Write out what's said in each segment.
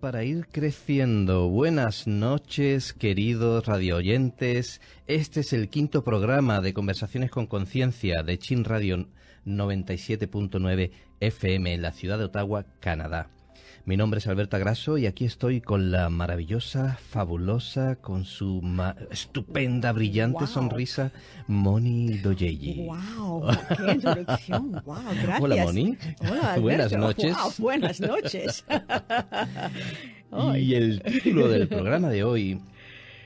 Para ir creciendo. Buenas noches, queridos radioyentes. Este es el quinto programa de Conversaciones con Conciencia de Chin Radio 97.9 FM en la ciudad de Ottawa, Canadá. Mi nombre es Alberta Grasso y aquí estoy con la maravillosa, fabulosa, con su estupenda, brillante sonrisa, Moni Doyeji. ¡Wow! ¡Qué introducción! ¡Wow! Gracias. Hola, Moni. Hola, Buenas noches. Wow, buenas noches. y el título del programa de hoy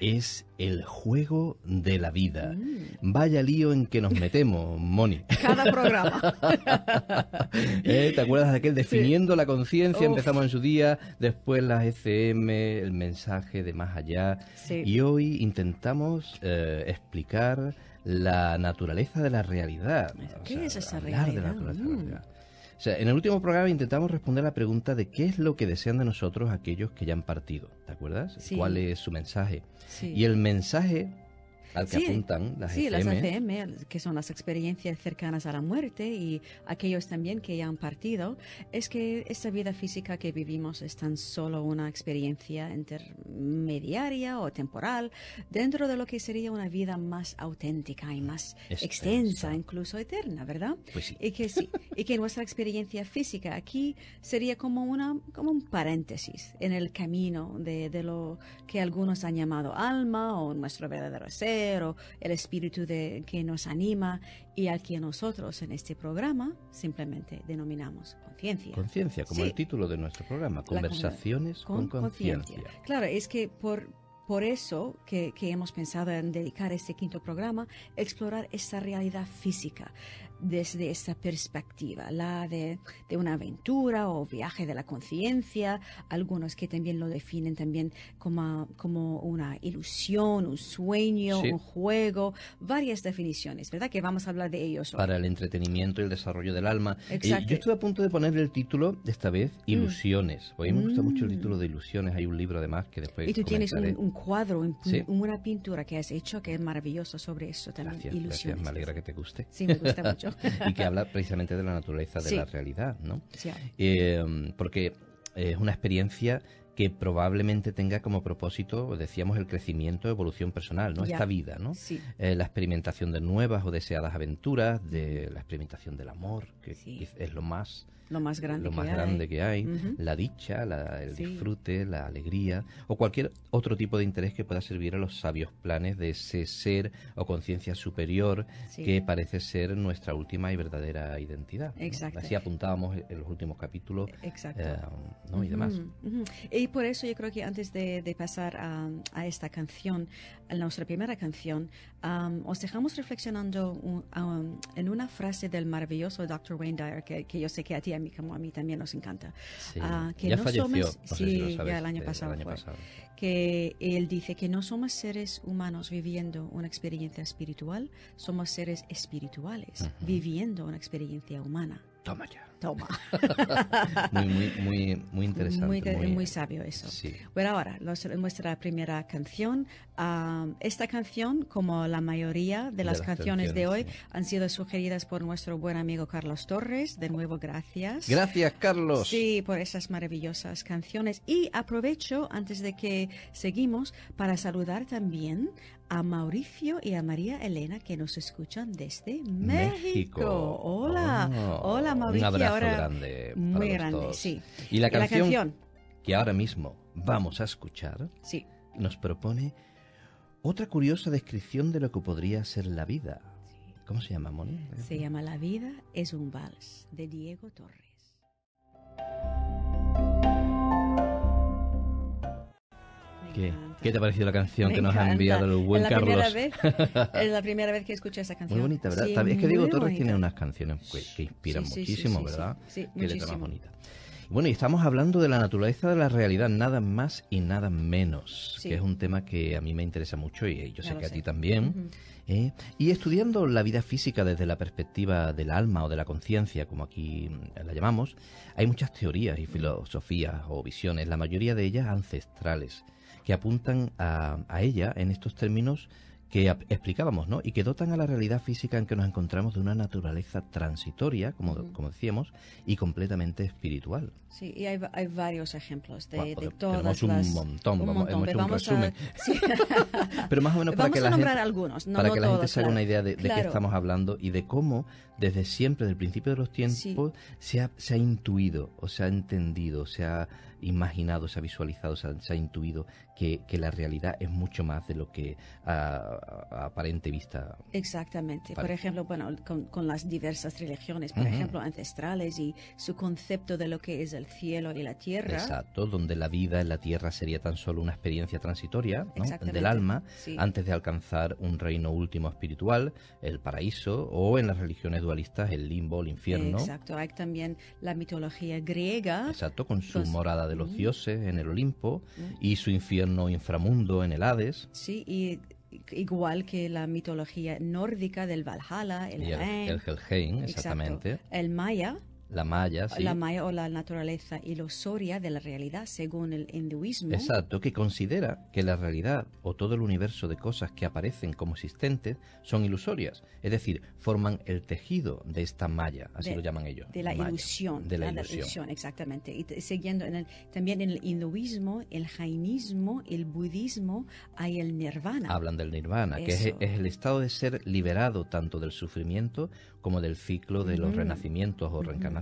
es el juego de la vida. Mm. Vaya lío en que nos metemos, Moni. Cada programa. ¿Eh? ¿Te acuerdas de aquel definiendo la conciencia? Empezamos en su día, después las ECM, el mensaje de más allá. Sí. Y hoy intentamos eh, explicar la naturaleza de la realidad. ¿Qué es esa hablar de la realidad? naturaleza de la realidad. O sea, en el último programa intentamos responder la pregunta de qué es lo que desean de nosotros aquellos que ya han partido. ¿Te acuerdas? Sí. ¿Cuál es su mensaje? Sí. Y el mensaje al que Sí, apuntan las Sí, las ACM, que son las experiencias cercanas a la muerte y aquellos también que ya han partido, es que esta vida física que vivimos es tan solo una experiencia intermediaria o temporal dentro de lo que sería una vida más auténtica y más Extensa. extensa, incluso eterna, ¿verdad? Pues sí. Y que sí, y que nuestra experiencia física aquí sería como una como un paréntesis en el camino de, de lo que algunos han llamado alma o nuestro verdadero ser o el espíritu de, que nos anima y al que nosotros en este programa simplemente denominamos conciencia. Conciencia, como Sí. el título de nuestro programa, con- Conversaciones con, conciencia. Claro, es que por, por eso que, que hemos pensado en dedicar este quinto programa, explorar esta realidad física desde esta perspectiva, la de, de una aventura o viaje de la conciencia, algunos que también lo definen también como, como una ilusión, un sueño, Sí. un juego, varias definiciones, ¿verdad? Que vamos a hablar de ellos hoy. Para el entretenimiento y el desarrollo del alma. Eh, Exacto. yo estuve a punto de ponerle el título, de esta vez, Ilusiones. Porque a mí me gusta mucho el Mm. título de Ilusiones. Hay un libro además que después Y tú tienes un, cuadro, un- Sí. una pintura que has hecho que es maravilloso sobre eso también. Gracias, ilusiones. gracias. Me alegra que te guste. Sí, me gusta mucho. y que habla precisamente de la naturaleza de Sí. la realidad, ¿no? Sí. Eh, porque es una experiencia que probablemente tenga como propósito, decíamos, el crecimiento, evolución personal, ¿no? Ya. Esta vida, ¿no? Sí. Eh, la experimentación de nuevas o deseadas aventuras, de la experimentación del amor, que Sí. es lo más Lo más grande lo que más hay. grande que hay, Ujú. la dicha, la- el Sí. disfrute, la alegría o cualquier otro tipo de interés que pueda servir a los sabios planes de ese ser o conciencia superior Sí. que parece ser nuestra última y verdadera identidad. ¿no? Exacto. Así apuntábamos en los últimos capítulos Exacto. eh, ¿no? y demás. Ujú, ujú. Y por eso yo creo que antes de, de pasar a, a esta canción, a nuestra primera canción, am, os dejamos reflexionando un- am, en una frase del maravilloso Dr. Wayne Dyer, que, que yo sé que a ti, a mí, como a mí también nos encanta. Sí. Ah, que ya no falleció, somos- no sé sí, si sabes, ya el año eh, pasado año fue. pasado. que él dice que no somos seres humanos viviendo una experiencia espiritual, somos seres espirituales Ujú. viviendo una experiencia humana. Toma ya. Toma. Muy, muy, muy, muy interesante. Muy, muy, muy sabio eso. Sí. Bueno, ahora, los- nuestra primera canción. Esta canción, como la mayoría de las las canciones de hoy, han sido sugeridas por nuestro buen amigo Carlos Torres. De nuevo, gracias. Gracias, Carlos. Sí, por esas maravillosas canciones. Y aprovecho, antes de que seguimos, para saludar también a Mauricio y a María Elena que nos escuchan desde México. Hola, Oh, hola Mauricio. Un abrazo ahora, grande. muy grande, dos. sí. Y la Y la canción, canción, que ahora mismo vamos a escuchar sí. nos propone otra curiosa descripción de lo que podría ser la vida. ¿Cómo se llama, Moni? Se llama La vida es un vals, de Diego Torres. ¿Qué, te ha parecido la canción Me que nos ha encanta. enviado el buen es la Carlos? Primera vez, es la primera vez que escucho esa canción. Muy bonita, ¿verdad? Sí, es que Diego Torres bonita. tiene unas canciones que, que inspiran Sí, muchísimo. ¿verdad? Sí, Qué letra más muchísimo. bonita. Bueno, y estamos hablando de la naturaleza de la realidad, nada más y nada menos, Sí. que es un tema que a mí me interesa mucho y yo Ya sé que a ti también. ¿eh? Y estudiando la vida física desde la perspectiva del alma o de la conciencia, como aquí mm, la llamamos, hay muchas teorías y filosofías o visiones, la mayoría de ellas ancestrales, que apuntan a, a ella en estos términos que explicábamos, ¿no? Y que dotan a la realidad física en que nos encontramos de una naturaleza transitoria, como, como decíamos, y completamente espiritual. Sí, y hay, hay varios ejemplos de, de todas las... un montón, un montón, hemos hecho un resumen. pero más o menos para que la gente, algunos, para que la gente se haga una idea de, de qué estamos hablando y de cómo desde siempre, desde el principio de los tiempos, se, ha, se ha intuido o se ha entendido, se ha imaginado, se ha visualizado, se ha, intuido que, la realidad es mucho más de lo que a, aparente vista. Exactamente. Por ejemplo, bueno, con, las diversas religiones, por ejemplo, ancestrales y su concepto de lo que es el cielo y la tierra. Exacto, donde la vida en la tierra sería tan solo una experiencia transitoria del alma antes de alcanzar un reino último espiritual, el paraíso, o en las religiones dualistas el limbo, el infierno. Exacto, hay también la mitología griega. Exacto, con su morada de los dioses en el Olimpo y su infierno inframundo en el Hades. Sí, y igual que la mitología nórdica del Valhalla, el, el, Helheim, exactamente. El Maya, la maya, La maya o la naturaleza ilusoria de la realidad, según el hinduismo. Exacto, que considera que la realidad o todo el universo de cosas que aparecen como existentes son ilusorias. Es decir, forman el tejido de esta malla, así lo llaman ellos. De la ilusión. De la, ilusión. Exactamente. Y siguiendo en el, también en el hinduismo, el jainismo, el budismo, hay el nirvana. Hablan del nirvana, que es, el estado de ser liberado tanto del sufrimiento como del ciclo de los renacimientos o reencarnaciones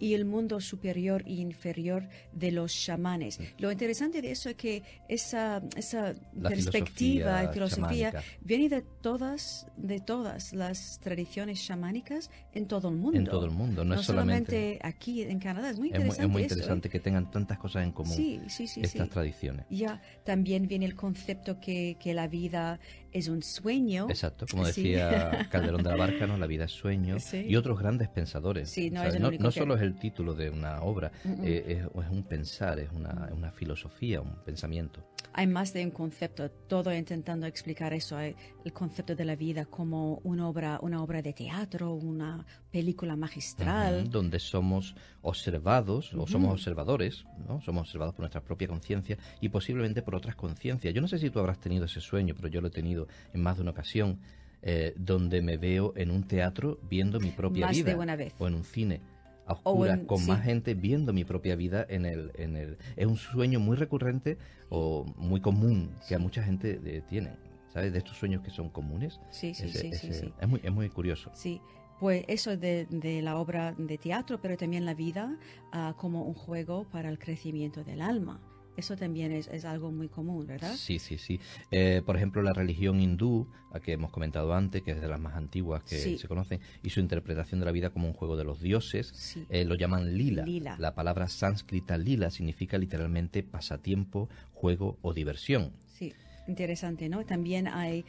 y el mundo superior e inferior de los chamanes. Lo interesante de eso es que esa, esa perspectiva y filosofía viene de todas, de todas las tradiciones chamánicas en todo el mundo. En todo el mundo, no, es solamente, aquí en Canadá. Es muy interesante. Es muy, ¿eh? interesante que tengan tantas cosas en común estas tradiciones. Ya, también viene el concepto que, que la vida es un sueño. Exacto, como decía Calderón de la Barca, ¿no? la vida es sueño. Y otros grandes pensadores. no, solo es el título de una obra, eh, es, un pensar, es una, una filosofía, un pensamiento hay más de un concepto, todo intentando explicar eso, hay el concepto de la vida como una obra, una obra de teatro, una película magistral. donde somos observados o somos observadores, ¿no? somos observados por nuestra propia conciencia y posiblemente por otras conciencias. Yo no sé si tú habrás tenido ese sueño, pero yo lo he tenido en más de una ocasión, eh, donde me veo en un teatro viendo mi propia vida. O en un cine a oscuras, con más gente viendo mi propia vida en el, en el... Es un sueño muy recurrente o muy común que a mucha gente eh, tiene, ¿sabes? De estos sueños que son comunes. Sí, sí, sí, sí, Es muy, es muy curioso. Sí, pues eso de, de, la obra de teatro, pero también la vida ah, como un juego para el crecimiento del alma. Eso también es, es, algo muy común, ¿verdad? Sí, sí, sí. Eh, por ejemplo, la religión hindú, a que hemos comentado antes, que es de las más antiguas que se conocen, y su interpretación de la vida como un juego de los dioses, eh, lo llaman lila. lila. La palabra sánscrita lila significa literalmente pasatiempo, juego o diversión. Sí interesante, ¿no? También hay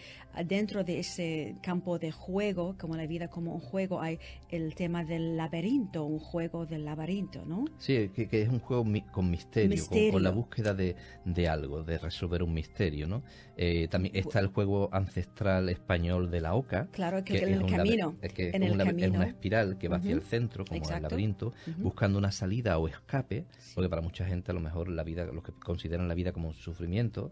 dentro de ese campo de juego, como la vida como un juego, hay el tema del laberinto, un juego del laberinto, ¿no? Sí, que, es un juego con misterio, Con, la búsqueda de, de, algo, de resolver un misterio, ¿no? Eh, también está el juego ancestral español de la oca. Claro, que, en el camino. Que en el camino. es una espiral que va hacia el centro, como el laberinto, buscando una salida o escape, porque para mucha gente a lo mejor la vida, los que consideran la vida como un sufrimiento,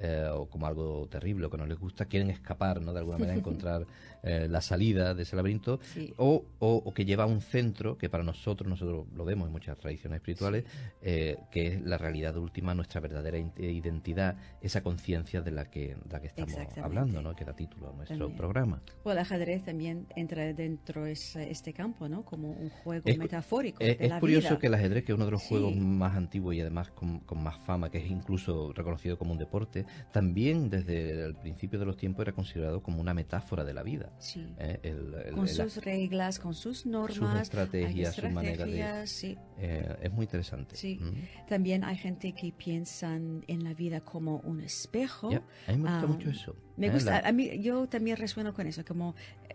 eh, o como algo terrible o que no les gusta, quieren escapar, ¿no? De alguna manera encontrar eh, la salida de ese laberinto, o, o, que lleva a un centro que para nosotros, nosotros lo vemos en muchas tradiciones espirituales, eh, que es la realidad última, nuestra verdadera identidad, esa conciencia de la que, la que estamos hablando, ¿no? Que da título a nuestro programa. Bueno, el ajedrez también entra dentro de este campo, ¿no? Como un juego metafórico. Es, es curioso que el ajedrez, que es uno de los juegos más antiguos y además con, con más fama, que es incluso reconocido como un deporte, también desde el principio de los tiempos era considerado como una metáfora de la vida. Eh, con sus reglas, con sus normas, sus estrategias, su manera de... Eh, es muy interesante. Sí. También hay gente que piensa en la vida como un espejo. A mí me gusta mucho eso. Me ¿eh? gusta, a mí, yo también resueno con eso, como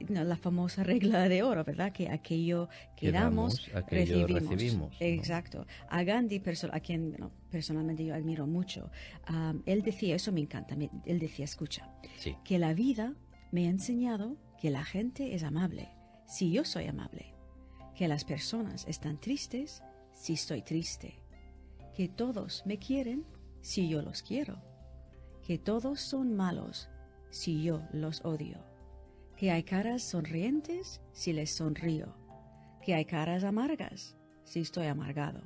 la famosa regla de oro, ¿verdad? Que aquello que, damos, recibimos. Exacto. A Gandhi, a quien personalmente yo admiro mucho, él decía, eso me encanta, él decía, escucha, que la vida me ha enseñado que la gente es amable si yo soy amable, que las personas están tristes si estoy triste, que todos me quieren si yo los quiero, que todos son malos si yo los odio, que hay caras sonrientes si les sonrío, que hay caras amargas si estoy amargado,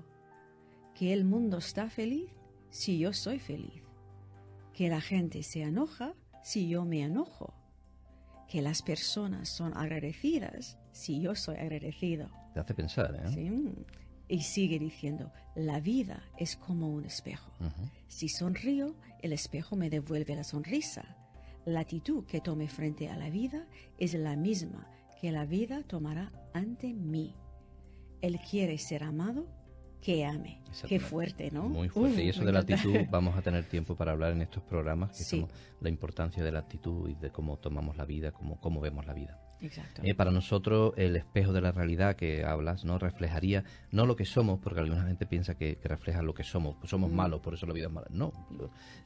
que el mundo está feliz si yo soy feliz, que la gente se enoja si yo me enojo, que las personas son agradecidas si yo soy agradecido. Te hace pensar, ¿eh? Sí. Y sigue diciendo, la vida es como un espejo. Si sonrío, el espejo me devuelve la sonrisa. La actitud que tome frente a la vida es la misma que la vida tomará ante mí. Él quiere ser amado, que ame. Qué fuerte, ¿no? Muy fuerte. y eso de la actitud vamos a tener tiempo para hablar en estos programas, que la importancia de la actitud y de cómo tomamos la vida, cómo, cómo vemos la vida. Exacto. Eh, para nosotros el espejo de la realidad que hablas no reflejaría no lo que somos, porque alguna gente piensa que, refleja lo que somos, pues somos mm. malos, por eso la vida es mala. No,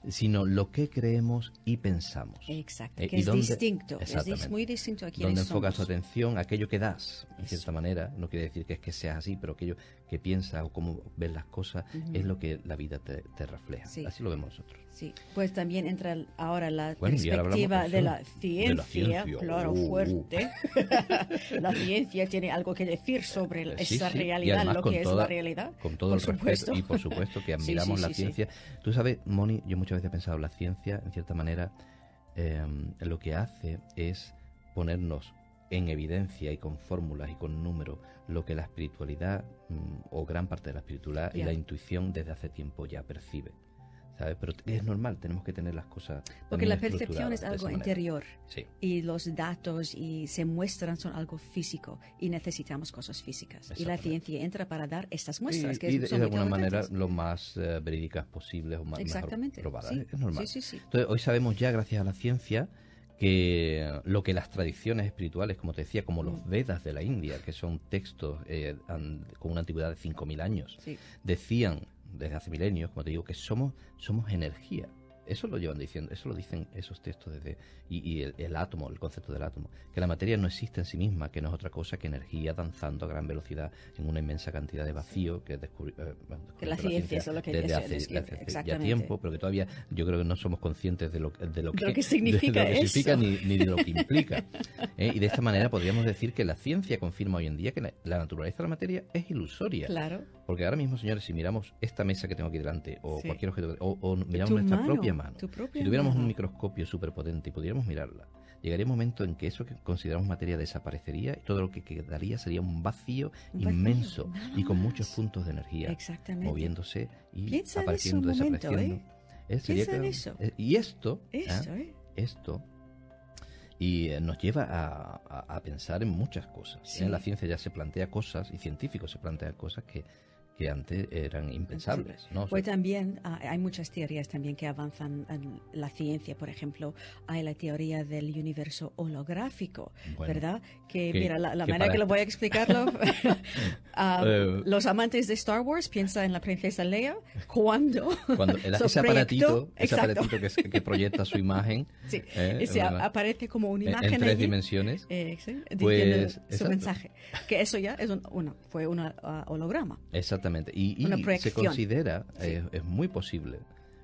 sino lo que creemos y pensamos. Exacto, eh, que es distinto, es muy distinto a Donde enfocas tu atención, aquello que das, en cierta manera, no quiere decir que es que seas así, pero aquello que piensas o cómo ves las cosas es lo que la vida te, refleja. Así lo vemos nosotros. Sí, pues también entra ahora la perspectiva de, la ciencia, claro, uh, fuerte. la ciencia tiene algo que decir sobre esa realidad, lo que es la realidad. Con todo el respeto y por supuesto que admiramos la ciencia. Tú sabes, Moni, yo muchas veces he pensado, la ciencia, en cierta manera, em, lo que hace es ponernos en evidencia y con fórmulas y con números lo que la espiritualidad mm, o gran parte de la espiritualidad y la intuición desde hace tiempo ya percibe. Pero es normal, tenemos que tener las cosas. Porque la percepción es algo interior. Y los datos y se muestran son algo físico y necesitamos cosas físicas. Y la ciencia entra para dar estas muestras. Y, que y de, alguna manera lo más eh, verídicas posibles o más Exactamente. probadas. Es normal. Entonces, hoy sabemos ya, gracias a la ciencia, que lo que las tradiciones espirituales, como te decía, como los mm. Vedas de la India, que son textos eh, con una antigüedad de 5.000 años, decían desde hace milenios, como te digo, que somos, somos energía. Eso lo llevan diciendo, eso lo dicen esos textos desde y, el, átomo, el concepto del átomo, que la materia no existe en sí misma, que no es otra cosa que energía danzando a gran velocidad en una inmensa cantidad de vacío que, descubri, eh, que la ciencia, es lo que desde hace, ya tiempo, pero que todavía yo creo que no somos conscientes de lo, de lo, que, significa, ni, de lo que implica. ¿eh? Y de esta manera podríamos decir que la ciencia confirma hoy en día que la, naturaleza de la materia es ilusoria. Claro. Porque ahora mismo, señores, si miramos esta mesa que tengo aquí delante, o cualquier objeto, o, miramos nuestra propia mano, si tuviéramos un microscopio súper potente y pudiéramos mirarla, llegaría un momento en que eso que consideramos materia desaparecería y todo lo que quedaría sería un vacío, inmenso y con muchos puntos de energía moviéndose y apareciendo, desapareciendo. ¿eh? ¿eh? y esto, ¿eh? esto y nos lleva a, pensar en muchas cosas. En la ciencia ya se plantea cosas y científicos se plantean cosas que que antes eran impensables. ¿no? Pues también ah, hay muchas teorías también que avanzan en la ciencia. Por ejemplo, hay la teoría del universo holográfico, ¿verdad? Que, mira, la, manera que lo voy a explicarlo, ah, eh, los amantes de Star Wars piensan en la princesa Leia cuando, cuando ese aparatito, ese aparatito que, proyecta su imagen, sí, eh, aparece como una imagen en, tres dimensiones, eh, pues, su mensaje. Que eso ya es un, fue un holograma. Exactamente y, se considera, eh, es muy posible,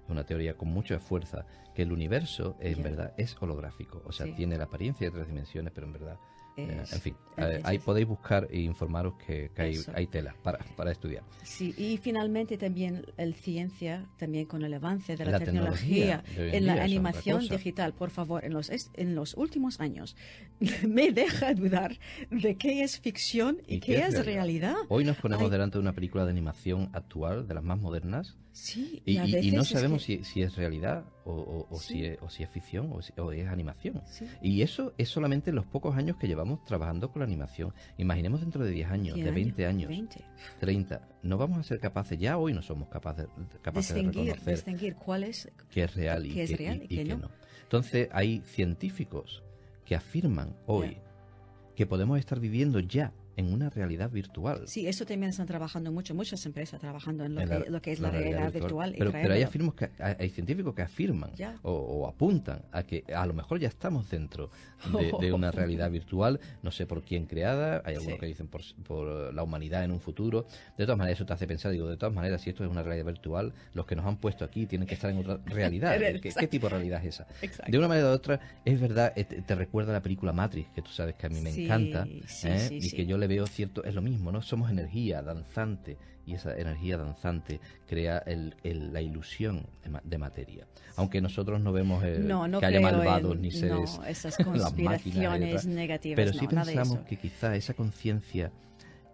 una teoría con mucha fuerza, que el universo en verdad es holográfico. O sea, tiene la apariencia de tres dimensiones, pero en verdad eh, en fin, eh, ahí podéis buscar e informaros que, hay, tela para, estudiar. Sí, y finalmente también el ciencia, también con el avance de la, tecnología, en la animación digital, por favor, en los, en los últimos años, me deja dudar de qué es ficción y, qué, es realidad? Hoy nos ponemos delante de una película de animación actual, de las más modernas, Sí, y, y, no sabemos si, si, es realidad o, o, si, es, o si es ficción o, es animación. Y eso es solamente los pocos años que llevamos trabajando con la animación. Imaginemos dentro de 10 años, de 20 años, 30. No vamos a ser capaces, ya hoy no somos capaces, capaces de reconocer distinguir cuál es, qué es real y qué, es real y, qué no. Entonces hay científicos que afirman hoy que podemos estar viviendo ya en una realidad virtual. Sí, eso también están trabajando mucho, muchas empresas trabajando en lo, que, es la, realidad, virtual. pero, pero hay, que, hay, científicos que afirman o, apuntan a que a lo mejor ya estamos dentro de, una realidad virtual, no sé por quién creada, hay algunos que dicen por, por, la humanidad en un futuro. De todas maneras, eso te hace pensar, digo, de todas maneras, si esto es una realidad virtual, los que nos han puesto aquí tienen que estar en otra realidad. ¿Qué, tipo de realidad es esa? De una manera u otra, es verdad, eh, te, recuerda la película Matrix, que tú sabes que a mí me encanta, ¿eh? y que yo le veo cierto, es lo mismo, ¿no? Somos energía danzante y esa energía danzante crea el, la ilusión de, materia. Aunque nosotros no vemos que haya malvados ni seres, no, esas conspiraciones negativas. Pero sí pensamos que quizá esa conciencia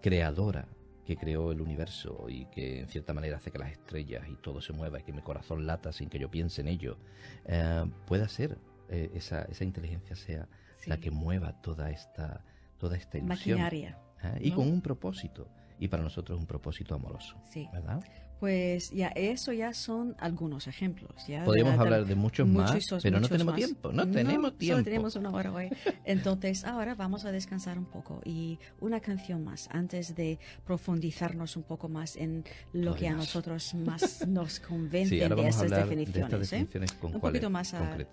creadora que creó el universo y que en cierta manera hace que las estrellas y todo se mueva y que mi corazón lata sin que yo piense en ello, eh, pueda ser eh, esa, esa inteligencia sea la que mueva toda esta toda esta ilusión. Maquinaria. ¿Eh? Y con un propósito. Y para nosotros un propósito amoroso. Sí. ¿Verdad? Pues ya eso ya son algunos ejemplos. Ya Podríamos hablar de muchos, más, pero no tenemos tiempo. No, tenemos tiempo. Solo tenemos una hora hoy. Entonces ahora vamos a descansar un poco y una canción más antes de profundizarnos un poco más en lo que a nosotros más nos convence de, esas definiciones. ¿eh? un poquito más a, concreto,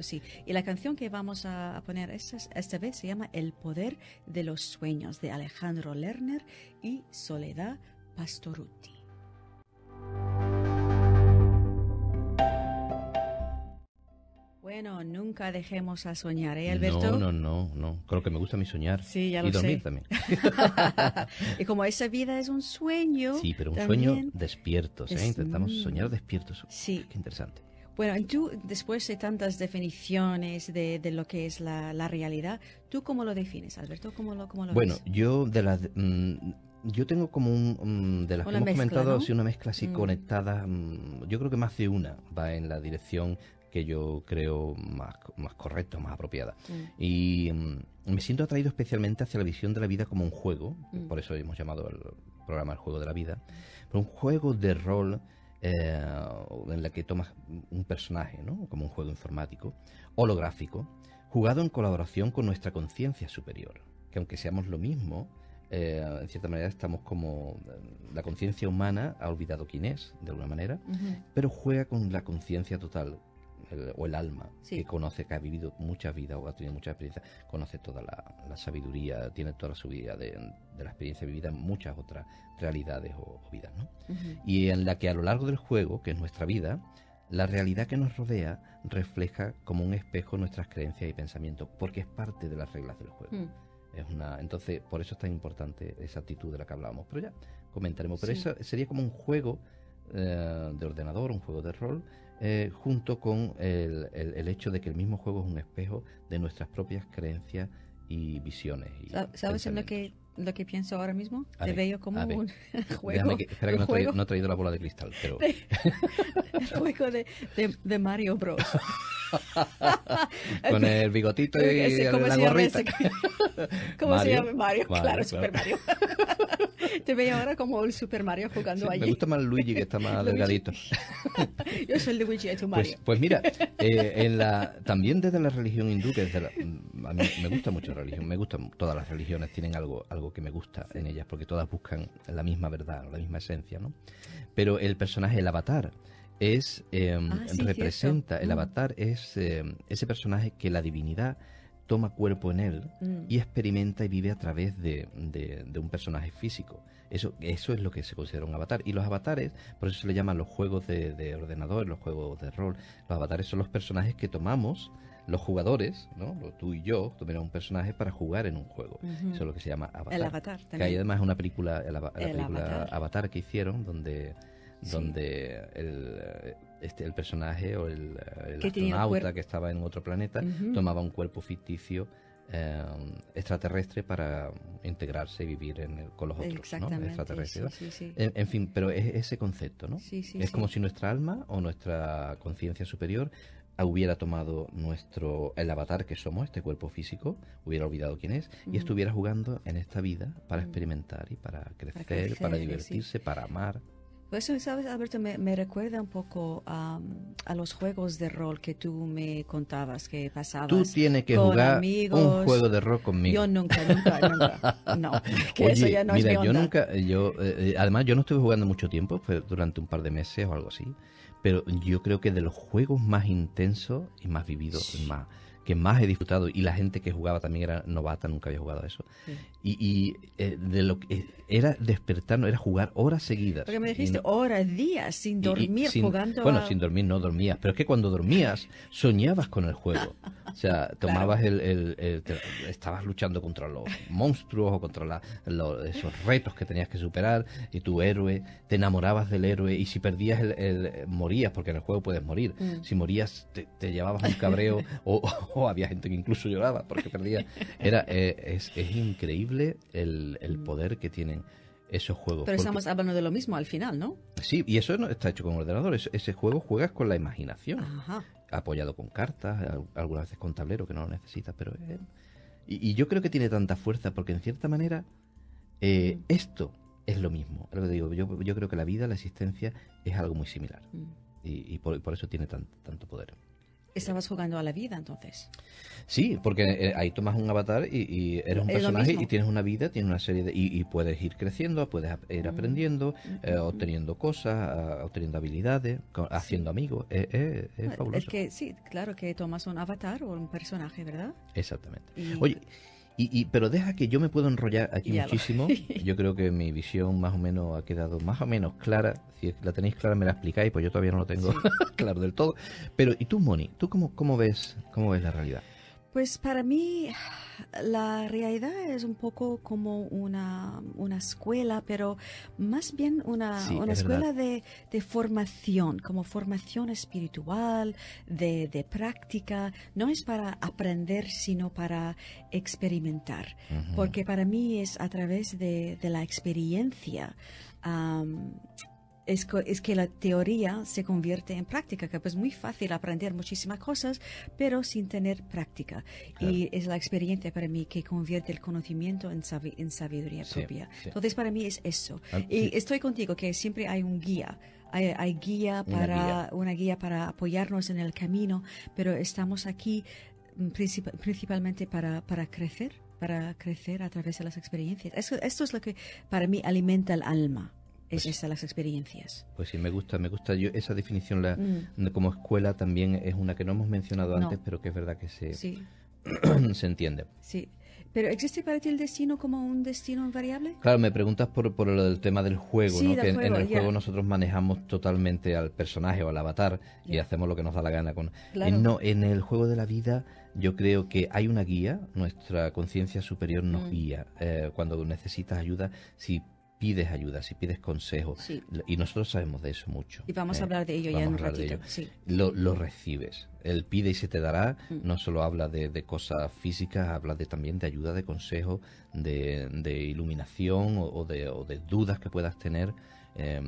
sí. Y la canción que vamos a poner esta, esta vez se llama El poder de los sueños de Alejandro Lerner y Soledad Pastoruti. Bueno, nunca dejemos a soñar, ¿eh, Alberto? No, no, no, no. Creo que me gusta mi soñar. Sí, ya lo y dormir también. y como esa vida es un sueño. Sí, pero un sueño despiertos, ¿eh? Intentamos soñar despiertos. Sí. Qué interesante. Bueno, tú, después de tantas definiciones de, lo que es la, realidad, ¿tú cómo lo defines, Alberto? ¿Cómo lo, cómo lo bueno, yo de las... Mm, yo tengo como un, mm, de las que hemos comentado, así una mezcla así mm. conectada, yo creo que más de una va en la dirección que yo creo más, más correcta, más apropiada. Y me siento atraído especialmente hacia la visión de la vida como un juego, por eso hemos llamado el programa El Juego de la Vida, pero un juego de rol eh, en la que tomas un personaje, ¿no? como un juego informático, holográfico, jugado en colaboración con nuestra conciencia superior, que aunque seamos lo mismo, eh, en cierta manera estamos como la conciencia humana ha olvidado quién es, de alguna manera, pero juega con la conciencia total, o el alma, que conoce, que ha vivido mucha vida o ha tenido mucha experiencia, conoce toda la, sabiduría, tiene toda la sabiduría de, la experiencia vivida en muchas otras realidades o, vidas. ¿no? Y en la que a lo largo del juego, que es nuestra vida, la realidad que nos rodea refleja como un espejo nuestras creencias y pensamientos, porque es parte de las reglas del juego. Mm. Es una, entonces, por eso es tan importante esa actitud de la que hablábamos. Pero ya comentaremos. Pero eso sería como un juego eh, de ordenador, un juego de rol, eh, junto con el, el, hecho de que el mismo juego es un espejo de nuestras propias creencias y visiones. Y ¿Sabes en lo que, lo que pienso ahora mismo? Te veo como un juego. espera que no, Traído, no, he traído la bola de cristal, pero... el juego de, de, Mario Bros. con el bigotito y la gorrita. ¿Cómo se llama Mario? claro, Super Mario. Te veo ahora como el Super Mario jugando allí. Me gusta más Luigi que está más delgadito. Yo soy el de Luigi, tu Mario. Pues, pues mira, eh, en la, también desde la religión hindú, que desde a mí me gusta mucho la religión, me gustan todas las religiones, tienen algo, algo que me gusta en ellas, porque todas buscan la misma verdad, la misma esencia, ¿no? Pero el personaje, el avatar, es ah, representa, el mm. avatar es em, ese personaje que la divinidad toma cuerpo en él mm. y experimenta y vive a través de, un personaje físico. Eso, eso es lo que se considera un avatar. Y los avatares, por eso se le llaman los juegos de, ordenador, los juegos de rol. Los avatares son los personajes que tomamos los jugadores, ¿no? tú y yo, tomamos un personaje para jugar en un juego. Eso es lo que se llama avatar. El avatar Que hay además una película, la, película avatar. que hicieron, donde, donde el, este, el personaje o el, astronauta que estaba en otro planeta tomaba un cuerpo ficticio eh, extraterrestre para integrarse y vivir en con los otros ¿no? extraterrestres. en, fin, pero es ese concepto, ¿no? es como si nuestra alma o nuestra conciencia superior hubiera tomado nuestro el avatar que somos, este cuerpo físico, hubiera olvidado quién es, y estuviera jugando en esta vida para experimentar y para crecer, para, divertirse, para amar. Pues eso, ¿sabes, Alberto? Me, me recuerda un poco a, a los juegos de rol que tú me contabas que pasabas. Tú tienes que jugar amigos. un juego de rol conmigo. Yo nunca, nunca, nunca. No, que Oye, eso ya no mira, es mi yo onda. nunca, yo, eh, eh, además yo no estuve jugando mucho tiempo, fue durante un par de meses o algo así, pero yo creo que de los juegos más intensos y más vividos, y más, que más he disfrutado, y la gente que jugaba también era novata, nunca había jugado a eso, Sí. y, y, eh, de lo que era despertar, era jugar horas seguidas. Porque me Y dijiste no- horas, días, sin y- y dormir, sin- jugando Bueno, a- sin dormir no dormías, pero es que cuando dormías soñabas con el juego. O sea, tomabas el, el- el- te- estabas luchando contra los monstruos o contra la- lo- esos retos que tenías que superar y tu héroe, te enamorabas del héroe y si perdías el, el- morías, porque en el juego puedes morir. Mm. Si morías te, te llevabas un cabreo o, o había gente que incluso lloraba porque perdía. Era, eh, es, es increíble el, el poder que tienen esos juegos. Mm. Pero porque- estamos hablando de lo mismo al final, ¿no? Sí, y eso no está hecho con ordenador. es- Ese juego juegas con la imaginación, Ajá. apoyado con cartas, al- algunas veces con tablero que no lo necesitas, pero eh, y, y yo creo que tiene tanta fuerza porque en cierta manera eh, Mm. esto es lo mismo. Lo que digo, yo, yo creo que la vida, la existencia es algo muy similar Mm. y, y por, por eso tiene tan- tanto poder. Estabas jugando a la vida entonces. Sí, porque eh, ahí tomas un avatar y, y eres un Es personaje y tienes una vida, tienes una serie de... Y, y puedes ir creciendo, puedes ir Mm. aprendiendo, eh, Mm, obteniendo cosas, obteniendo habilidades, haciendo amigos. Eh, eh, es Es fabuloso. que sí, claro que tomas un avatar o un personaje, ¿verdad? Exactamente. Y- Oye, y, y- pero deja que yo me puedo enrollar aquí Ya lo- muchísimo. Yo creo que mi visión más o menos ha quedado más o menos clara. Si la tenéis clara me la explicáis, pues yo todavía no lo tengo claro del todo. Pero ¿y tú, Moni? ¿Tú cómo, cómo ves cómo ves la realidad? Pues para mí la realidad es un poco como una, una escuela, pero más bien una, Sí, una es escuela de, de formación, como formación espiritual, de, de práctica. No es para aprender, sino para experimentar. Porque para mí es a través de, de la experiencia. Es, es que la teoría se convierte en práctica, que pues muy fácil aprender muchísimas cosas, pero sin tener práctica. Y es la experiencia para mí que convierte el conocimiento en, sabi- en sabiduría Sí, propia. sí. Entonces para mí es eso. Ah, Y sí. estoy contigo que siempre hay un guía. Hay, hay guía Una para guía. una guía para apoyarnos en el camino, pero estamos aquí mm, princip- principalmente para, para crecer, para crecer a través de las experiencias. Eso, esto es lo que para mí alimenta el alma, es Pues- las experiencias. Pues sí, me gusta, me gusta. Yo esa definición la, Mm, como escuela también es una que no hemos mencionado No. antes, pero que es verdad que se, sí, se entiende. sí. Pero ¿existe para ti el destino como un destino invariable? Claro, me preguntas por, por lo del tema del juego, Sí, ¿no? del que en- en, juego, el juego nosotros manejamos totalmente al personaje o al avatar y hacemos lo que nos da la gana con... Claro. En, no, en el juego de la vida yo creo que hay una guía, nuestra conciencia superior nos Mm. guía eh, cuando necesitas ayuda, si pides ayuda, si pides consejo. Sí. Y nosotros sabemos de eso mucho. Y vamos eh, a hablar de ello ya en a un hablar de ratito. ello. Sí. Lo, lo recibes. El pide y se te dará. Mm. No solo habla de, de cosas físicas, habla de, también de ayuda, de consejo, de, de iluminación o, o de, o de dudas que puedas tener. Eh,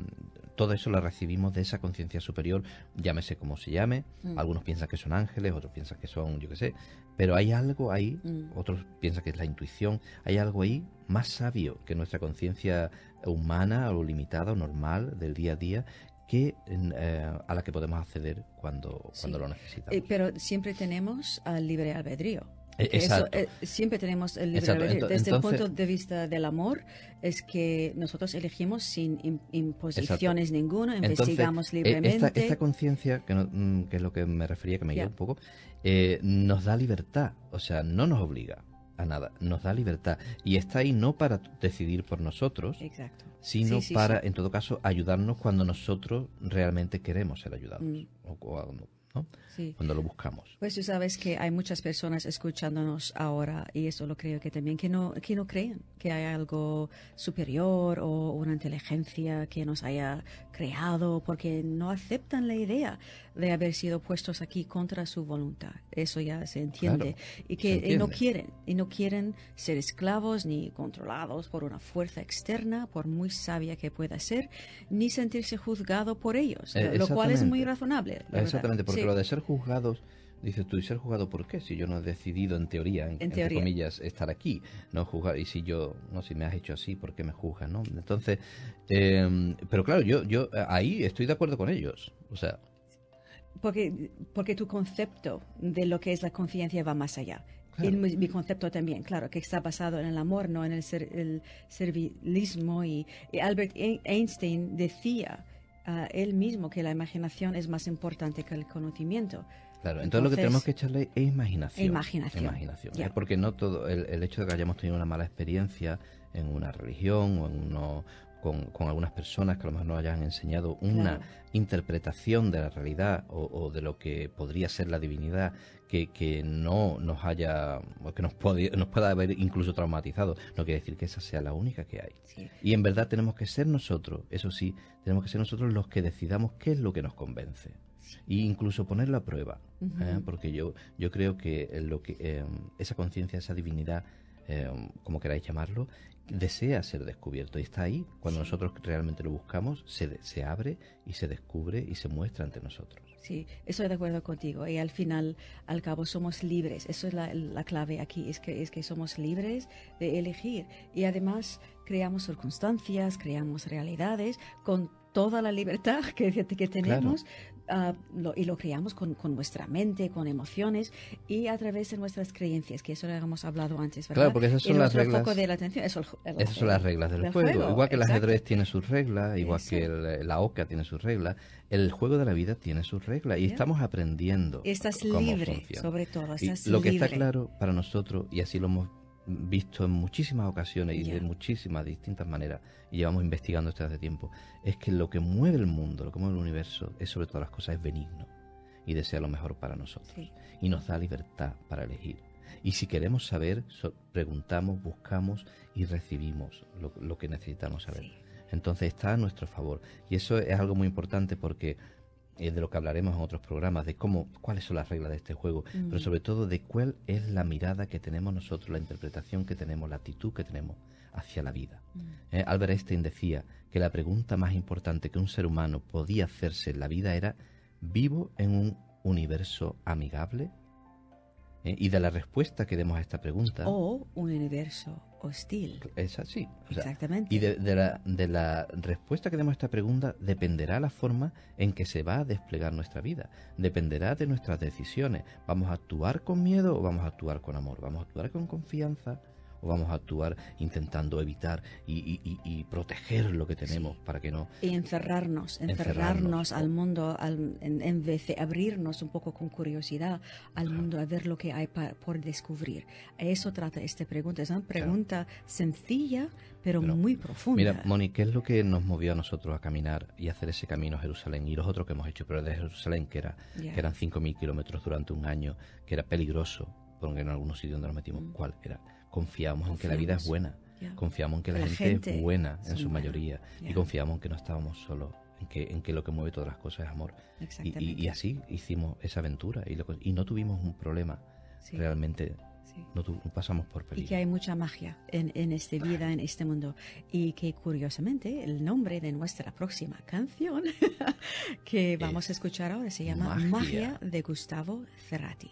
todo eso lo recibimos de esa conciencia superior, llámese como se llame. Mm. Algunos piensan que son ángeles, otros piensan que son, yo qué sé. Pero hay algo ahí, Mm. otros piensan que es la intuición. Hay algo ahí más sabio que nuestra conciencia humana o limitada o normal del día a día que eh, a la que podemos acceder cuando, Sí. cuando lo necesitamos. Eh, pero siempre tenemos al libre albedrío. Que eso, exacto. eh, siempre tenemos el libre Exacto. albedrío. Desde entonces- el punto de vista del amor, es que nosotros elegimos sin im- imposiciones ninguna, investigamos Entonces, eh, libremente. Esta, esta conciencia, que, no- mm, que es lo que me refería, que me guía un poco, eh, nos da libertad. O sea, no nos obliga a nada, nos da libertad. Y está ahí no para decidir por nosotros, Exacto. sino Sí, sí, para, sí. en todo caso, ayudarnos cuando nosotros realmente queremos ser ayudados. Mm. O, o- ¿no? Sí. Cuando lo buscamos. Pues tú sabes que hay muchas personas escuchándonos ahora y eso lo creo que también que no que no creen que hay algo superior o una inteligencia que nos haya creado porque no aceptan la idea de haber sido puestos aquí contra su voluntad. Eso ya se entiende Claro, y que y no entiende. quieren y no quieren ser esclavos ni controlados por una fuerza externa, por muy sabia que pueda ser, ni sentirse juzgado por ellos, Eh, lo cual es muy razonable. Exactamente, porque Sí. lo de ser juzgados Dices tú, ¿y ser juzgado por qué? Si yo no he decidido en teoría, en, entre comillas, estar aquí, no juzgar. Y si yo, no, si me has hecho así, ¿por qué me juzgas, no? Entonces, em, pero claro, yo, yo ahí estoy de acuerdo con ellos. O sea, porque, porque tu concepto de lo que es la conciencia va más allá. Y mi, concepto también, claro, que está basado en el amor, no en el, el servilismo. Y, Albert Einstein decía uh, él mismo que la imaginación es más importante que el conocimiento. Claro, entonces, lo que tenemos que echarle es imaginación. Imaginación. imaginación. Porque no todo, el, el, hecho de que hayamos tenido una mala experiencia en una religión o en uno, con, algunas personas que a lo mejor nos hayan enseñado una interpretación de la realidad o, de lo que podría ser la divinidad que, que no nos haya, que nos, nos pueda haber incluso traumatizado. No quiere decir que esa sea la única que hay. Y en verdad tenemos que ser nosotros, eso sí, tenemos que ser nosotros los que decidamos qué es lo que nos convence. E incluso ponerlo a prueba. ¿eh? Porque yo, yo creo que, lo que eh, esa conciencia, esa divinidad, eh, como queráis llamarlo, desea ser descubierto y está ahí. Cuando nosotros realmente lo buscamos, se, se abre y se descubre y se muestra ante nosotros. Sí, estoy de acuerdo contigo. Y al final, al cabo, somos libres. Eso es la, la, clave aquí, es que, es que somos libres de elegir. Y además creamos circunstancias, creamos realidades con toda la libertad que, que tenemos Ah, y lo creamos con, nuestra mente, con emociones y a través de nuestras creencias, que eso lo hemos hablado antes, ¿verdad? Claro, porque esas son las reglas. Foco de la atención, eso, esas son las reglas del, juego. Igual que el ajedrez tiene sus reglas, igual que la oca tiene sus reglas, el juego de la vida tiene sus reglas y estamos aprendiendo. Estás libre, sobre todo. Estás lo que está claro para nosotros, y así lo hemos visto en muchísimas ocasiones y de muchísimas distintas maneras, y llevamos investigando esto hace tiempo, es que lo que mueve el mundo, lo que mueve el universo, es sobre todas las cosas, es benigno y desea lo mejor para nosotros. Y nos da libertad para elegir. Y si queremos saber, preguntamos, buscamos y recibimos lo, que necesitamos saber. Entonces está a nuestro favor. Y eso es algo muy importante porque eh, de lo que hablaremos en otros programas, de cómo, cuáles son las reglas de este juego, pero sobre todo de cuál es la mirada que tenemos nosotros, la interpretación que tenemos, la actitud que tenemos hacia la vida. Eh, Albert Einstein decía que la pregunta más importante que un ser humano podía hacerse en la vida era, ¿vivo en un universo amigable? Eh, y de la respuesta que demos a esta pregunta... O un universo hostil. Es así. Exactamente. y de, la, de la respuesta que demos a esta pregunta dependerá la forma en que se va a desplegar nuestra vida. Dependerá de nuestras decisiones. ¿Vamos a actuar con miedo o vamos a actuar con amor? ¿Vamos a actuar con confianza o vamos a actuar intentando evitar y, proteger lo que tenemos para que no... Y encerrarnos, encerrarnos, al mundo, en, vez de abrirnos un poco con curiosidad al mundo, a ver lo que hay por descubrir. eso trata esta pregunta. Es una pregunta sencilla, pero, muy profunda. Mira, Moni, ¿qué es lo que nos movió a nosotros a caminar y hacer ese camino a Jerusalén? Y los otros que hemos hecho, pero de Jerusalén, que, era, que eran 5.000 kilómetros durante un año, que era peligroso, porque en algunos sitios donde nos metimos, mm. ¿cuál era? Confiamos, en que la vida es buena, confiamos en que la, gente, es buena en su mayoría y confiamos en que no estábamos solos, en que, en que lo que mueve todas las cosas es amor. Y, así hicimos esa aventura y, y no tuvimos un problema realmente. No, pasamos por peligro. Y que hay mucha magia en, en esta vida, en este mundo. Y que curiosamente el nombre de nuestra próxima canción que vamos a escuchar ahora se llama magia de Gustavo Cerati.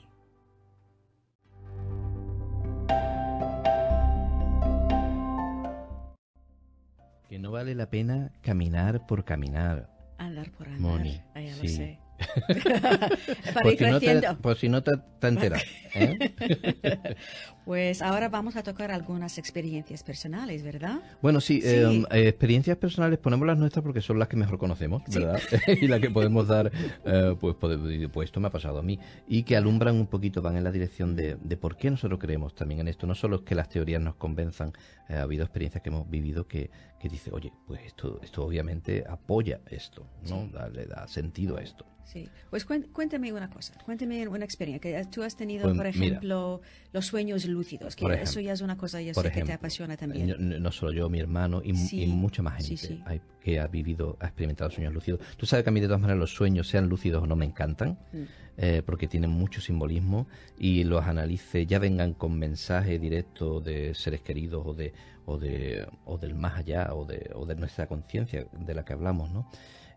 Que no vale la pena caminar por caminar. Andar por andar. Moni, lo sé. Para ir creciendo. por si no te, te enteras. ¿eh? pues ahora vamos a tocar algunas experiencias personales, ¿verdad? Bueno, sí, em, eh, experiencias personales, ponemos las nuestras porque son las que mejor conocemos, ¿verdad? y las que podemos dar, eh, pues, pues, pues, esto me ha pasado a mí. Y que alumbran un poquito, van en la dirección de, de por qué nosotros creemos también en esto. No solo es que las teorías nos convenzan, ha habido experiencias que hemos vivido que, que dice, oye, pues esto, esto obviamente apoya esto, ¿no? le da sentido a esto. Sí, pues cuéntame una cosa, cuéntame una experiencia, que tú has tenido, pues por ejemplo, los sueños lúcidos, que eso ya es una cosa ya sé que te apasiona también. No, solo yo, mi hermano y, mucha más gente que ha vivido, ha experimentado sueños lúcidos. Tú sabes que a mí de todas maneras los sueños, sean lúcidos o no, me encantan, mm. eh, porque tienen mucho simbolismo y los analice, ya vengan con mensaje directo de seres queridos o de, o, de, o del más allá, o de, o de nuestra conciencia de la que hablamos, ¿no?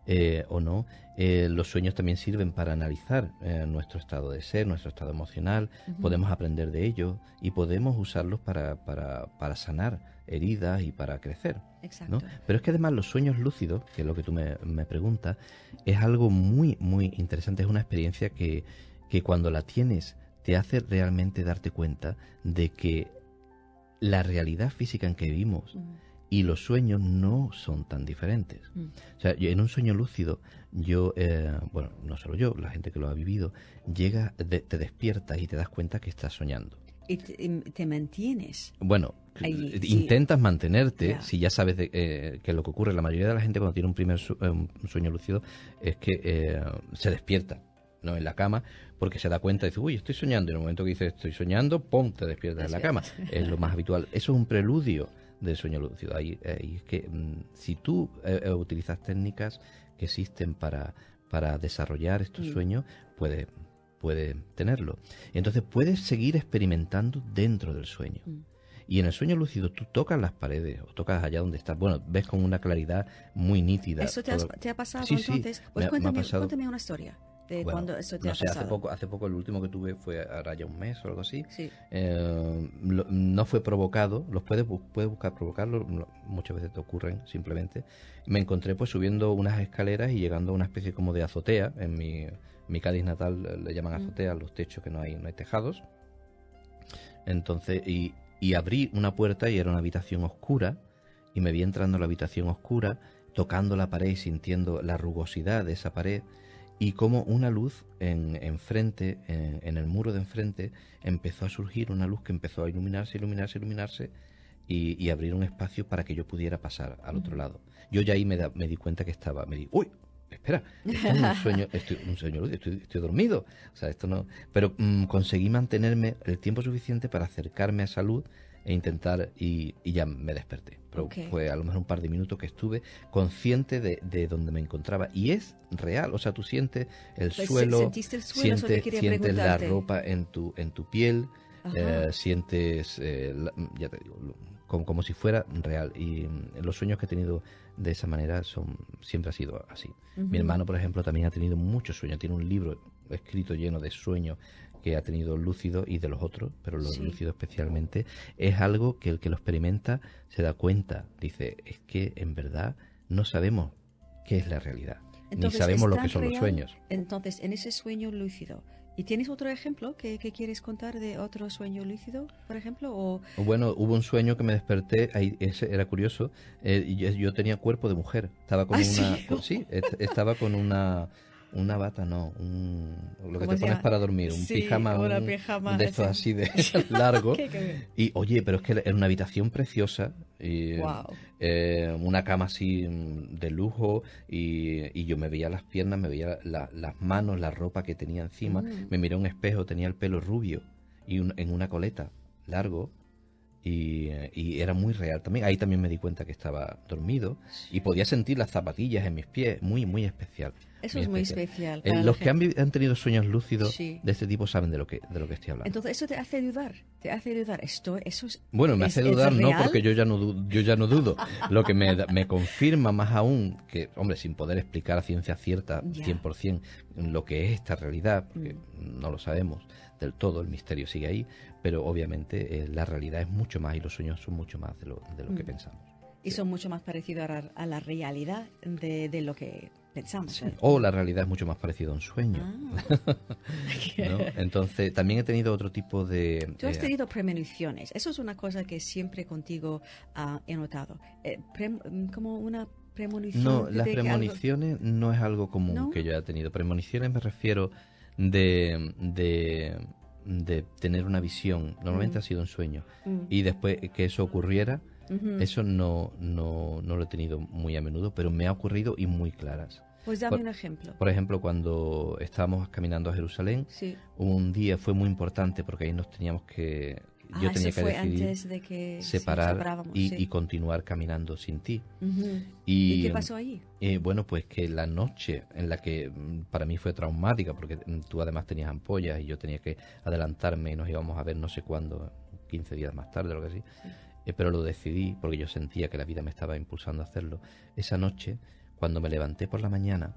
Eh, o no, eh, los sueños también sirven para analizar eh, nuestro estado de ser, nuestro estado emocional, podemos aprender de ellos y podemos usarlos para, para, para sanar heridas y para crecer. ¿no? Pero es que además los sueños lúcidos, que es lo que tú me, me preguntas, es algo muy, muy interesante, es una experiencia que, que cuando la tienes te hace realmente darte cuenta de que la realidad física en que vivimos y los sueños no son tan diferentes. Mm. O sea, en un sueño lúcido, yo, eh, bueno, no solo yo, la gente que lo ha vivido, llega, te despiertas y te das cuenta que estás soñando. Y te, mantienes. Bueno, intentas mantenerte si ya sabes de, eh, que lo que ocurre. La mayoría de la gente cuando tiene un primer eh, sueño lúcido es que se despierta no en la cama porque se da cuenta y dice, uy, estoy soñando. Y en el momento que dice estoy soñando, ¡pum! te despiertas en la cama. Es lo más habitual. Eso es un preludio del sueño lúcido. Ahí, es que mm, si tú eh, eh, utilizas técnicas que existen para, para desarrollar estos mm. sueños, puedes puede tenerlo. Entonces puedes seguir experimentando dentro del sueño. Mm. Y en el sueño lúcido tú tocas las paredes o tocas allá donde estás. Bueno, ves con una claridad muy nítida. ¿Eso te, ha pasado entonces? Pues cuéntame, cuéntame una historia cuando eso te Hace poco, hace poco el último que tuve fue ahora ya un mes o algo así. Eh, no fue provocado, los puedes, puedes buscar provocarlo, muchas veces te ocurren simplemente. Me encontré pues subiendo unas escaleras y llegando a una especie como de azotea. En mi, mi Cádiz natal le llaman mm. azotea los techos que no hay, no hay tejados. Entonces, y, y abrí una puerta y era una habitación oscura. Y me vi entrando a la habitación oscura, tocando la pared y sintiendo la rugosidad de esa pared y como una luz en, enfrente, en, el muro de enfrente, empezó a surgir una luz que empezó a iluminarse, iluminarse, iluminarse y, abrir un espacio para que yo pudiera pasar al otro lado. Yo ya ahí me, me di cuenta que estaba, me di, uy, espera, esto es un sueño, estoy, un sueño estoy, estoy, dormido. O sea, esto no. Pero mm, conseguí mantenerme el tiempo suficiente para acercarme a esa luz e intentar y, ya me desperté. Pero fue a lo mejor un par de minutos que estuve consciente de, de donde me encontraba. Y es real, o sea, tú sientes el pues, suelo, sientes, la ropa en tu, en tu piel, eh, sientes, eh, ya te digo, como, como, si fuera real. Y mm, los sueños que he tenido de esa manera son siempre ha sido así. Mi hermano, por ejemplo, también ha tenido muchos sueños. Tiene un libro escrito lleno de sueños que ha tenido lúcido y de los otros, pero los lúcidos especialmente, es algo que el que lo experimenta se da cuenta. Dice, es que en verdad no sabemos qué es la realidad, ni sabemos lo que son los sueños. Entonces, en ese sueño lúcido, ¿Y tienes otro ejemplo que, quieres contar de otro sueño lúcido, por ejemplo? O... Bueno, hubo un sueño que me desperté, ahí, ese era curioso, eh, yo, tenía cuerpo de mujer, estaba con ¿Ah, una... sí estaba con una una bata no, un, lo que te pones para dormir, un pijama, un, de estos así de largo. y oye, pero es que era una habitación preciosa, y, eh, una cama así de lujo y, y, yo me veía las piernas, me veía las manos, la ropa que tenía encima, mm. me miré a un espejo, tenía el pelo rubio y en una coleta largo. Y, y, era muy real también. Ahí también me di cuenta que estaba dormido y podía sentir las zapatillas en mis pies, muy, muy especial. Eso es muy especial. Eh, los que han, tenido sueños lúcidos de este tipo saben de lo que de lo que estoy hablando. Entonces eso te hace dudar, te hace dudar. Esto, eso es, bueno, me hace dudar no porque yo ya no yo ya no dudo. lo que me, me, confirma más aún que, hombre, sin poder explicar a ciencia cierta 100% lo que es esta realidad, porque mm. no lo sabemos del todo, el misterio sigue ahí, pero obviamente eh, la realidad es mucho más y los sueños son mucho más de lo, de lo que mm. pensamos. Y son mucho más parecidos a, la realidad de, de lo que pensamos. O la realidad es mucho más parecida a un sueño. Ah. Entonces, también he tenido otro tipo de... Tú has eh, tenido premoniciones. Eso es una cosa que siempre contigo uh, he notado. Eh, como una premonición. No, las premoniciones no es algo común que yo haya tenido. Premoniciones me refiero de, de, de tener una visión. Normalmente mm. ha sido un sueño. Mm. Y después que eso ocurriera eso no, no, no, lo he tenido muy a menudo, pero me ha ocurrido y muy claras. Pues dame un ejemplo. Por ejemplo, cuando estábamos caminando a Jerusalén, un día fue muy importante porque ahí nos teníamos que... yo ah, tenía que decidir separar y, continuar caminando sin ti. y, qué pasó ahí? Eh, bueno, pues que la noche en la que mm, para mí fue traumática, porque mm, tú además tenías ampollas y yo tenía que adelantarme y nos íbamos a ver no sé cuándo, 15 días más tarde o algo así. eh, pero lo decidí porque yo sentía que la vida me estaba impulsando a hacerlo. Esa noche, cuando me levanté por la mañana,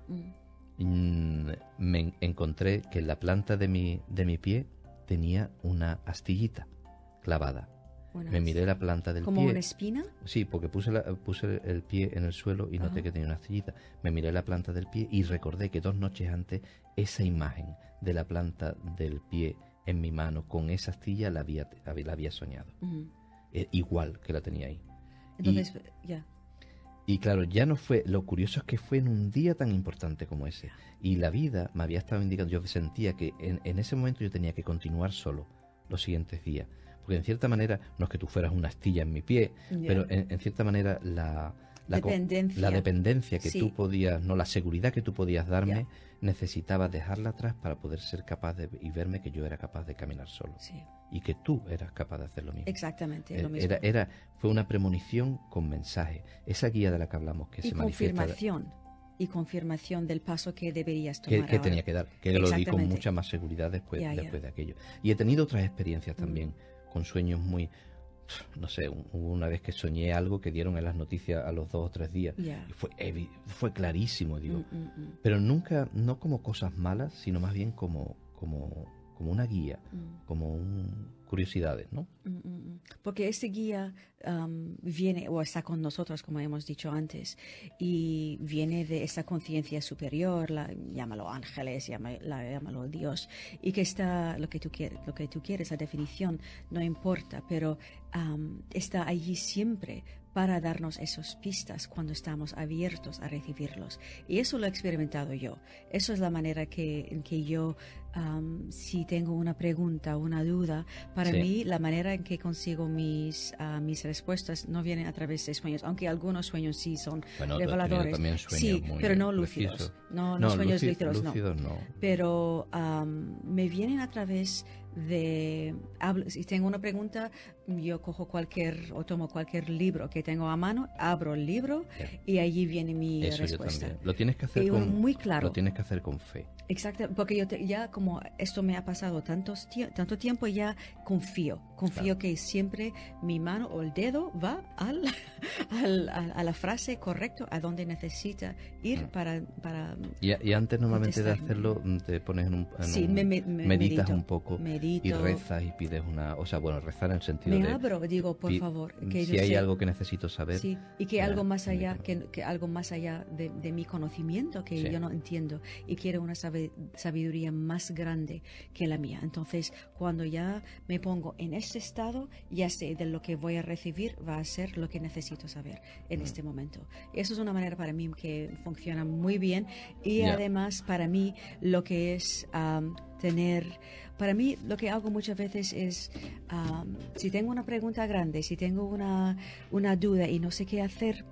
mm, me encontré que en la planta de mi, de mi pie tenía una astillita clavada. Me miré la planta del ¿Como pie. una espina? Sí, porque puse, la- puse el pie en el suelo y noté que tenía una astillita. Me miré la planta del pie y recordé que dos noches antes esa imagen de la planta del pie en mi mano con esa astilla la había, la había soñado. Eh, igual que la tenía ahí. Entonces, ya. Y claro, ya no fue, lo curioso es que fue en un día tan importante como ese. Y la vida me había estado indicando, yo sentía que en, en ese momento yo tenía que continuar solo los siguientes días. Porque en cierta manera, no es que tú fueras una astilla en mi pie, pero en, en cierta manera la, Dependencia. la dependencia que Sí. tú podías, no la seguridad que tú podías darme, Ya. necesitaba dejarla atrás para poder ser capaz de y verme que yo era capaz de caminar solo. Sí, Y que tú eras capaz de hacer lo mismo. exactamente Eh, lo mismo. Era, era, fue una premonición con mensaje. Esa guía de la que hablamos que y se manifiesta confirmación. Y confirmación del paso que deberías tomar que ahora. tenía que dar, que lo di con mucha más seguridad después, después de aquello. Y he tenido otras experiencias Mm. Con sueños muy, no sé, hubo una vez que soñé algo que dieron en las noticias a los dos o tres días. Y fue, fue clarísimo, digo. Mm, mm, mm, Pero nunca, no como cosas malas, sino más bien como, como, como una guía, como un, curiosidades, ¿no? Mm, mm, mm. Porque este guía viene o está con nosotros, como hemos dicho antes, y viene de esa conciencia superior, la, llámalo ángeles, llámalo Dios, y que está lo que tú quieres, lo que tú quieres, la definición no importa, pero am, está allí siempre para darnos esas pistas cuando estamos abiertos a recibirlos. Y eso lo he experimentado yo. Eso es la manera que, en que yo, si tengo una pregunta, una duda, para Sí. mí la manera en que consigo mis, ah, mis respuestas no vienen a través de sueños, aunque algunos sueños sí son Bueno, reveladores. también sueños sí, pero no lúcidos. precisos. No, no, sueños lúci- lúcidos, no no. pero me vienen a través de hablo- si tengo una pregunta yo cojo cualquier o tomo cualquier libro que tengo a mano abro el libro Ya. y allí viene mi Eso yo respuesta también. Lo tienes que hacer Y con, muy claro Lo tienes que hacer con fe. exacto porque yo te- ya como esto me ha pasado tantos tie- tanto tiempo ya confío confío Claro. que siempre mi mano o el dedo va al, al- a, a la frase correcto a donde necesita ir Mm. para para Y, y antes normalmente de Contestarme. hacerlo mm, te pones en un, en sí un- me- me- meditas medito, un poco medito, y rezas y pides una, o sea, bueno, rezar en el sentido me de abro digo por favor que si yo hay sé- algo que necesito saber, Sí, y que algo más allá, que, que algo más allá de, de mi conocimiento que Sí. yo no entiendo y quiero una sabiduría más grande que la mía. Entonces, cuando ya me pongo en ese estado, ya sé de lo que voy a recibir va a ser lo que necesito saber en Mm. este momento. Eso es una manera para mí que funciona muy bien y Ya. además para mí lo que es am, tener para mí lo que hago muchas veces es, am, si tengo una pregunta grande, si tengo una, una duda y no sé qué hacer,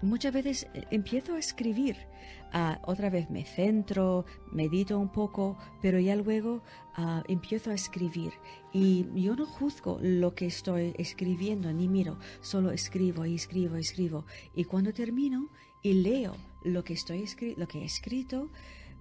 muchas veces eh, empiezo a escribir. Ah, otra vez me centro, medito un poco, pero ya luego ah, empiezo a escribir. Y yo no juzgo lo que estoy escribiendo, ni miro, solo escribo y escribo y escribo. Y cuando termino y leo lo que, estoy lo que he escrito,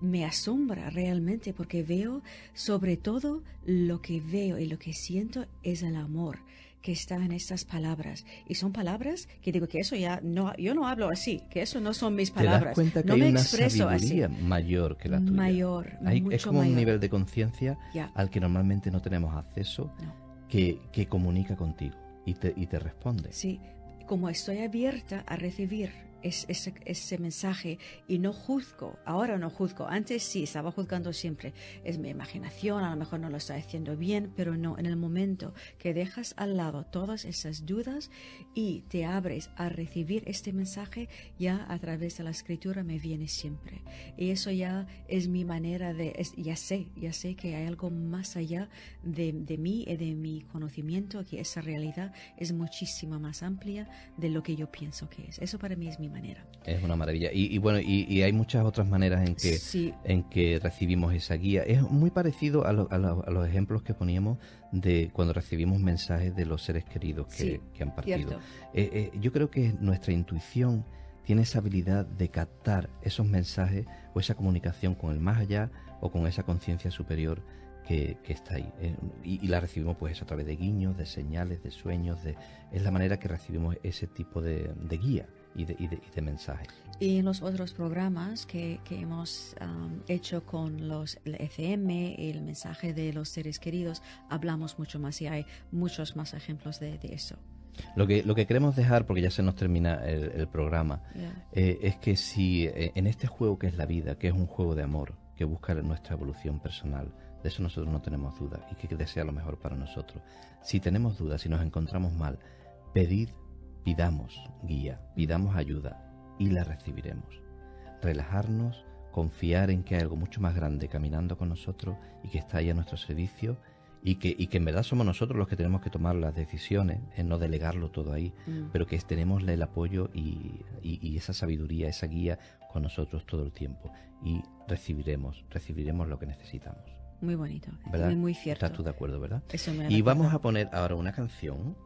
me asombra realmente porque veo, sobre todo, lo que veo y lo que siento es el amor que está en estas palabras. Y son palabras que digo que eso ya no, yo no hablo así, que eso no son mis te das palabras. cuenta que no hay me una expreso así. mayor que la tuya. Mayor, Hay- mucho es como mayor. un nivel de conciencia Ya, al que normalmente no tenemos acceso, no. que, que comunica contigo y te, y te responde. Sí, como estoy abierta a recibir es- ese, mensaje y no juzgo, ahora no juzgo, antes sí, estaba juzgando siempre, es mi imaginación, a lo mejor no lo estoy haciendo bien, pero no, en el momento que dejas al lado todas esas dudas y te abres a recibir este mensaje, ya a través de la escritura me viene siempre. Y eso ya es mi manera de, es- ya sé, ya sé que hay algo más allá de, de mí y de mi conocimiento, que esa realidad es muchísimo más amplia de lo que yo pienso que es. Eso para mí es mi manera. Es una maravilla. Y, y bueno, y, y hay muchas otras maneras en que, sí, en que recibimos esa guía. Es muy parecido a, lo- a lo- a los ejemplos que poníamos de cuando recibimos mensajes de los seres queridos que, Sí, que han partido. Eh, eh, yo creo que nuestra intuición tiene esa habilidad de captar esos mensajes o esa comunicación con el más allá o con esa conciencia superior que, está ahí. Eh, y, la recibimos pues a través de guiños, de señales, de sueños, de, es la manera que recibimos ese tipo de, guía y de, y, de, mensajes. Y en los otros programas que, hemos um, hecho con los el FM, el mensaje de los seres queridos, hablamos mucho más y hay muchos más ejemplos de, eso. Lo que, lo que queremos dejar, porque ya se nos termina el, programa, eh, es que si eh, en este juego que es la vida, que es un juego de amor, que busca nuestra evolución personal, de eso nosotros no tenemos duda y que desea lo mejor para nosotros. Si tenemos dudas, si nos encontramos mal, pedid, pidamos guía, pidamos ayuda y la recibiremos. Relajarnos, confiar en que hay algo mucho más grande caminando con nosotros y que está ahí a nuestro servicio y que, y que en verdad somos nosotros los que tenemos que tomar las decisiones, en no delegarlo todo ahí, mm. pero que tenemos el apoyo y, y, esa sabiduría, esa guía con nosotros todo el tiempo y recibiremos, recibiremos lo que necesitamos. Muy bonito, ¿verdad? muy cierto. Estás tú de acuerdo, ¿verdad? y vamos a poner ahora una canción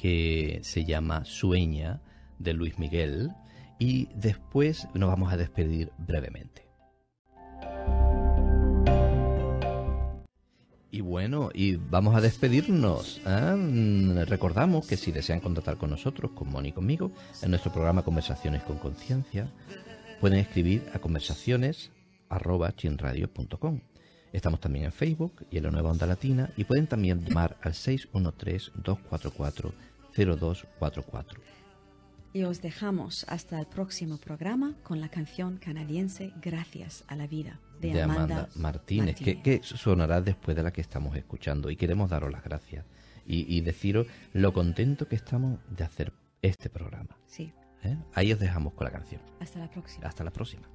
que se llama Sueña de Luis Miguel y después nos vamos a despedir brevemente. Y bueno, y vamos a despedirnos. ¿eh? Recordamos que si desean contactar con nosotros, con Moni y conmigo, en nuestro programa Conversaciones con Conciencia, pueden escribir a conversaciones.chinradio.com. Estamos también en Facebook y en la Nueva Onda Latina y pueden también llamar al 613-244-0244. Y os dejamos hasta el próximo programa con la canción canadiense Gracias a la Vida de, Amanda, Martínez, Que, sonará después de la que estamos escuchando. Y queremos daros las gracias y, deciros lo contento que estamos de hacer este programa. Sí. ¿Eh? Ahí os dejamos con la canción. Hasta la próxima. Hasta la próxima.